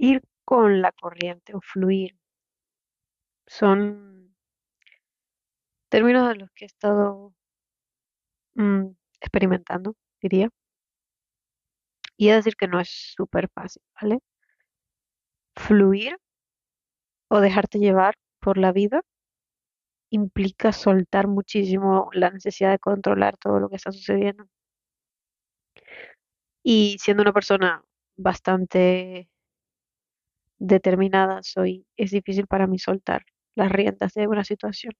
ir con la corriente o fluir son términos de los que he estado mm, experimentando, diría. Y de decir que no es súper fácil, ¿vale? Fluir o dejarte llevar por la vida implica soltar muchísimo la necesidad de controlar todo lo que está sucediendo. Y siendo una persona bastante determinada soy, es difícil para mí soltar las riendas de una situación.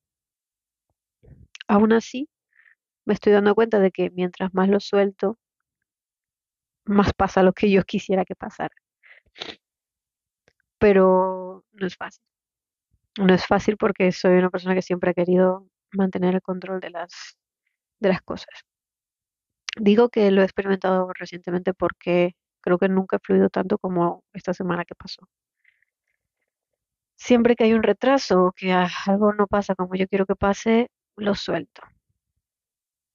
Aún así, me estoy dando cuenta de que mientras más lo suelto, más pasa lo que yo quisiera que pasara. Pero no es fácil. No es fácil porque soy una persona que siempre ha querido mantener el control de las, de las cosas. Digo que lo he experimentado recientemente porque creo que nunca he fluido tanto como esta semana que pasó. Siempre que hay un retraso o que algo no pasa como yo quiero que pase, lo suelto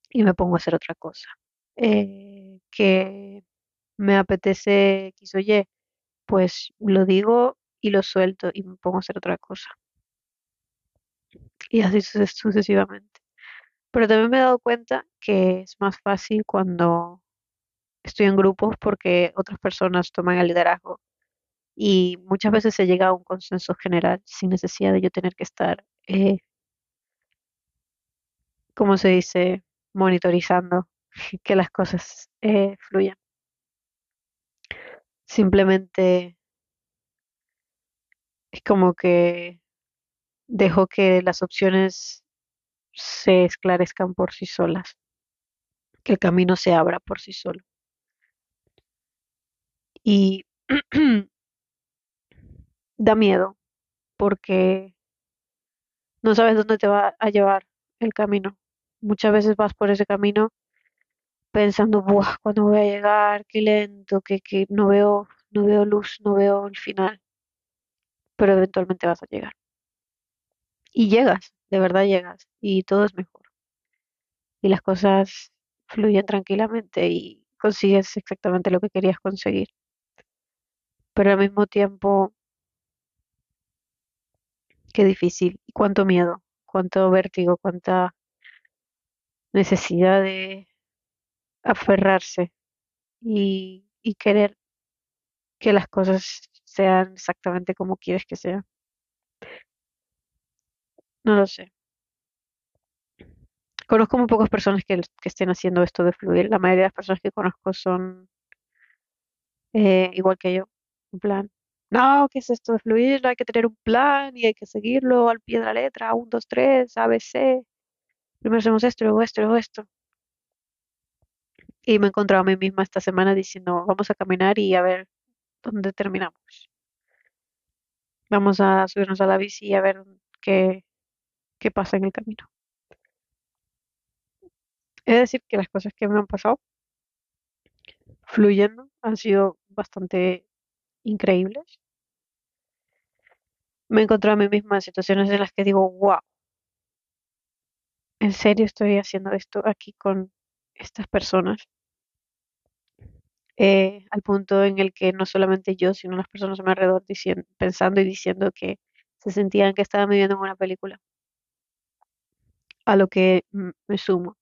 y me pongo a hacer otra cosa. Eh, que me apetece X o Y, pues lo digo y lo suelto y me pongo a hacer otra cosa. Y así suce- sucesivamente. Pero también me he dado cuenta que es más fácil cuando estoy en grupos porque otras personas toman el liderazgo y muchas veces se llega a un consenso general sin necesidad de yo tener que estar, eh, como se dice, monitorizando que las cosas eh, fluyan. Simplemente es como que dejo que las opciones se esclarezcan por sí solas, que el camino se abra por sí solo. Y da miedo porque no sabes dónde te va a llevar el camino. Muchas veces vas por ese camino pensando, Buah, ¿cuándo voy a llegar? Qué lento, que, que no veo, no veo luz, no veo el final, pero eventualmente vas a llegar. Y llegas, de verdad llegas, y todo es mejor. Y las cosas fluyen tranquilamente y consigues exactamente lo que querías conseguir. Pero al mismo tiempo, qué difícil, y cuánto miedo, cuánto vértigo, cuánta necesidad de aferrarse y, querer que las cosas sean exactamente como quieres que sean. No lo sé. Conozco muy pocas personas que, que estén haciendo esto de fluir. La mayoría de las personas que conozco son eh, igual que yo. En plan, no, ¿qué es esto de fluir? Hay que tener un plan y hay que seguirlo al pie de la letra. Un, dos, tres, A, B, C. Primero hacemos esto, luego esto, luego esto. Y me he encontrado a mí misma esta semana diciendo, vamos a caminar y a ver dónde terminamos. Vamos a subirnos a la bici y a ver qué, qué pasa en el camino. Es decir, que las cosas que me han pasado fluyendo han sido bastante increíbles. Me he encontrado a mí misma en situaciones en las que digo, wow, ¿en serio estoy haciendo esto aquí con estas personas? Eh, al punto en el que no solamente yo, sino las personas a mi alrededor diciendo, pensando y diciendo que se sentían que estaban viviendo en una película. A lo que me sumo.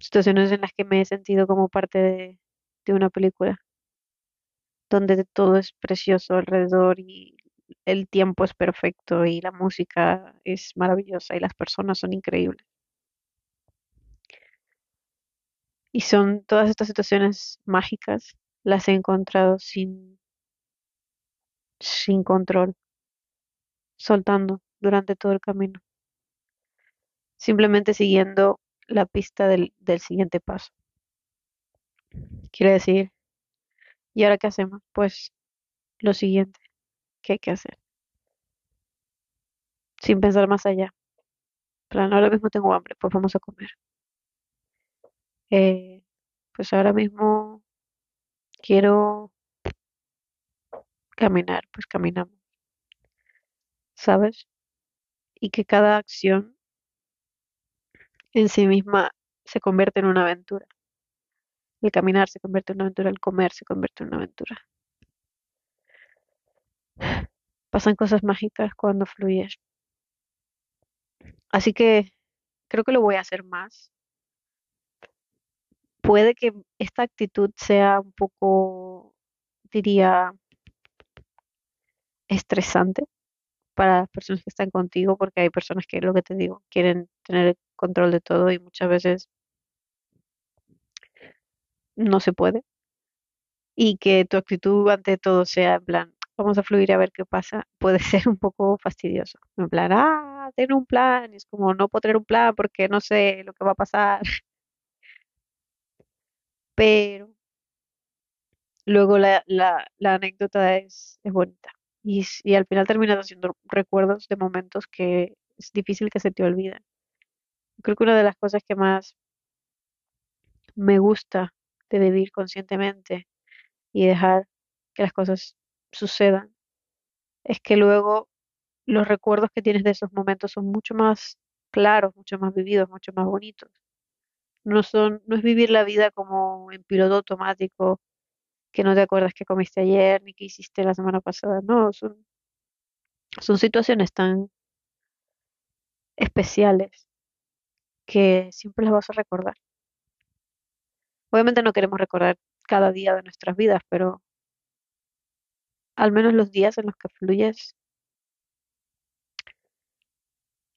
Situaciones en las que me he sentido como parte de, de una película, donde todo es precioso alrededor y el tiempo es perfecto y la música es maravillosa y las personas son increíbles. Y son todas estas situaciones mágicas, las he encontrado sin, sin control, soltando durante todo el camino, simplemente siguiendo la pista del, del siguiente paso. Quiere decir, ¿y ahora qué hacemos? Pues lo siguiente que hay que hacer, sin pensar más allá. Plan, ahora mismo tengo hambre, pues vamos a comer. Eh, pues ahora mismo quiero caminar, pues caminamos, ¿sabes? Y que cada acción en sí misma se convierte en una aventura. El caminar se convierte en una aventura, el comer se convierte en una aventura. Pasan cosas mágicas cuando fluyes. Así que creo que lo voy a hacer más. Puede que esta actitud sea un poco, diría, estresante para las personas que están contigo, porque hay personas que, lo que te digo, quieren tener el control de todo y muchas veces no se puede. Y que tu actitud ante todo sea en plan, vamos a fluir a ver qué pasa, puede ser un poco fastidioso. En plan, ah, ten un plan, y es como, no puedo tener un plan porque no sé lo que va a pasar, pero luego la, la, la anécdota es, es bonita. Y, y al final terminas haciendo recuerdos de momentos que es difícil que se te olviden. Creo que una de las cosas que más me gusta de vivir conscientemente y dejar que las cosas sucedan es que luego los recuerdos que tienes de esos momentos son mucho más claros, mucho más vividos, mucho más bonitos. No son, no es vivir la vida como en piloto automático, que no te acuerdas qué comiste ayer ni qué hiciste la semana pasada. No, son, son situaciones tan especiales que siempre las vas a recordar. Obviamente no queremos recordar cada día de nuestras vidas, pero al menos los días en los que fluyes,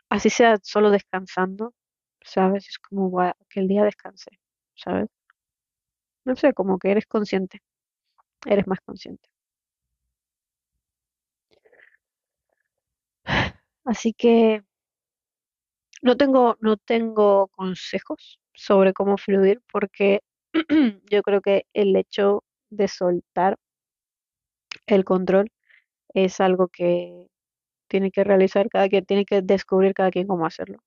así sea solo descansando, ¿sabes? Es como "Guau, que el día descanse, ¿sabes? No sé, como que eres consciente, eres más consciente. Así que no tengo, no tengo consejos sobre cómo fluir porque yo creo que el hecho de soltar el control es algo que tiene que realizar cada quien, tiene que descubrir cada quien cómo hacerlo,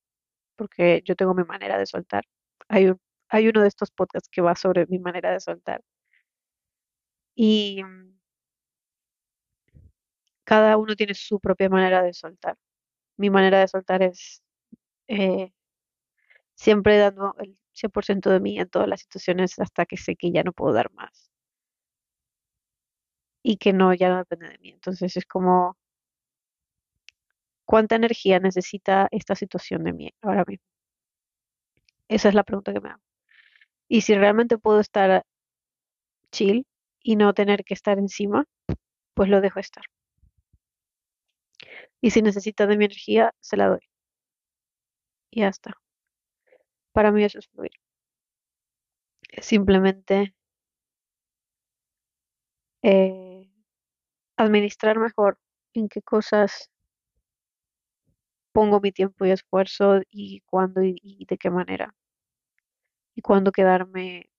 porque yo tengo mi manera de soltar. Hay hay uno de estos podcasts que va sobre mi manera de soltar y mm, cada uno tiene su propia manera de soltar. Mi manera de soltar es eh, siempre dando el 100% de mí en todas las situaciones hasta que sé que ya no puedo dar más y que no, ya no depende de mí. Entonces es como, ¿cuánta energía necesita esta situación de mí ahora mismo? Esa es la pregunta que me hago. Y si realmente puedo estar chill y no tener que estar encima, pues lo dejo estar. Y si necesita de mi energía, se la doy. Y ya está. Para mí eso es fluir. Simplemente eh, administrar mejor en qué cosas pongo mi tiempo y esfuerzo y cuándo y, de qué manera. Y cuándo quedarme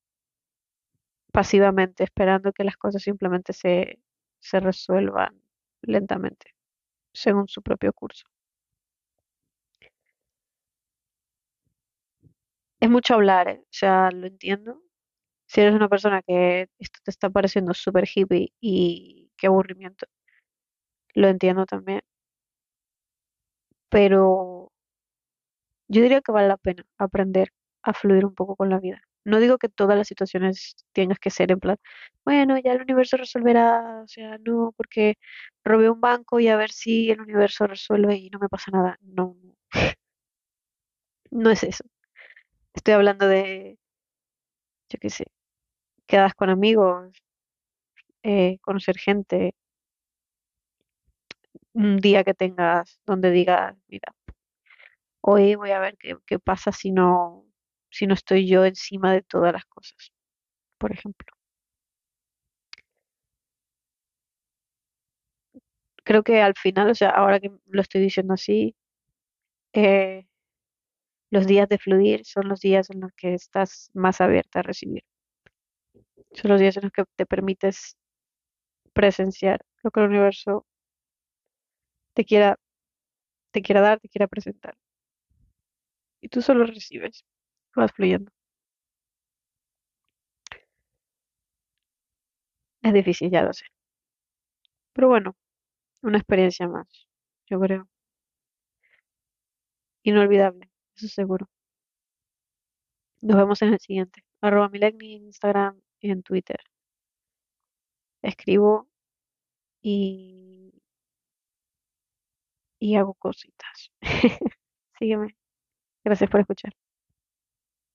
pasivamente esperando que las cosas simplemente se, se resuelvan lentamente, según su propio curso. Es mucho hablar, ¿eh? O sea, lo entiendo. Si eres una persona que esto te está pareciendo súper hippie y qué aburrimiento, lo entiendo también. Pero yo diría que vale la pena aprender a fluir un poco con la vida. No digo que todas las situaciones tengas que ser en plan, bueno, ya el universo resolverá, o sea, no, porque robé un banco y a ver si el universo resuelve y no me pasa nada. No, no, es eso. Estoy hablando de, yo qué sé, quedas con amigos, eh, conocer gente, un día que tengas donde digas, mira, hoy voy a ver qué, qué pasa si no, si no estoy yo encima de todas las cosas, por ejemplo. Creo que al final, o sea, ahora que lo estoy diciendo así, eh, los días de fluir son los días en los que estás más abierta a recibir. Son los días en los que te permites presenciar lo que el universo te quiera, te quiera dar, te quiera presentar. Y tú solo recibes, vas fluyendo. Es difícil, ya lo sé. Pero bueno, una experiencia más, yo creo. Inolvidable, eso seguro. Nos vemos en el siguiente. Arroba Milegni en Instagram y en Twitter escribo y, y hago cositas. Sígueme. Gracias por escuchar.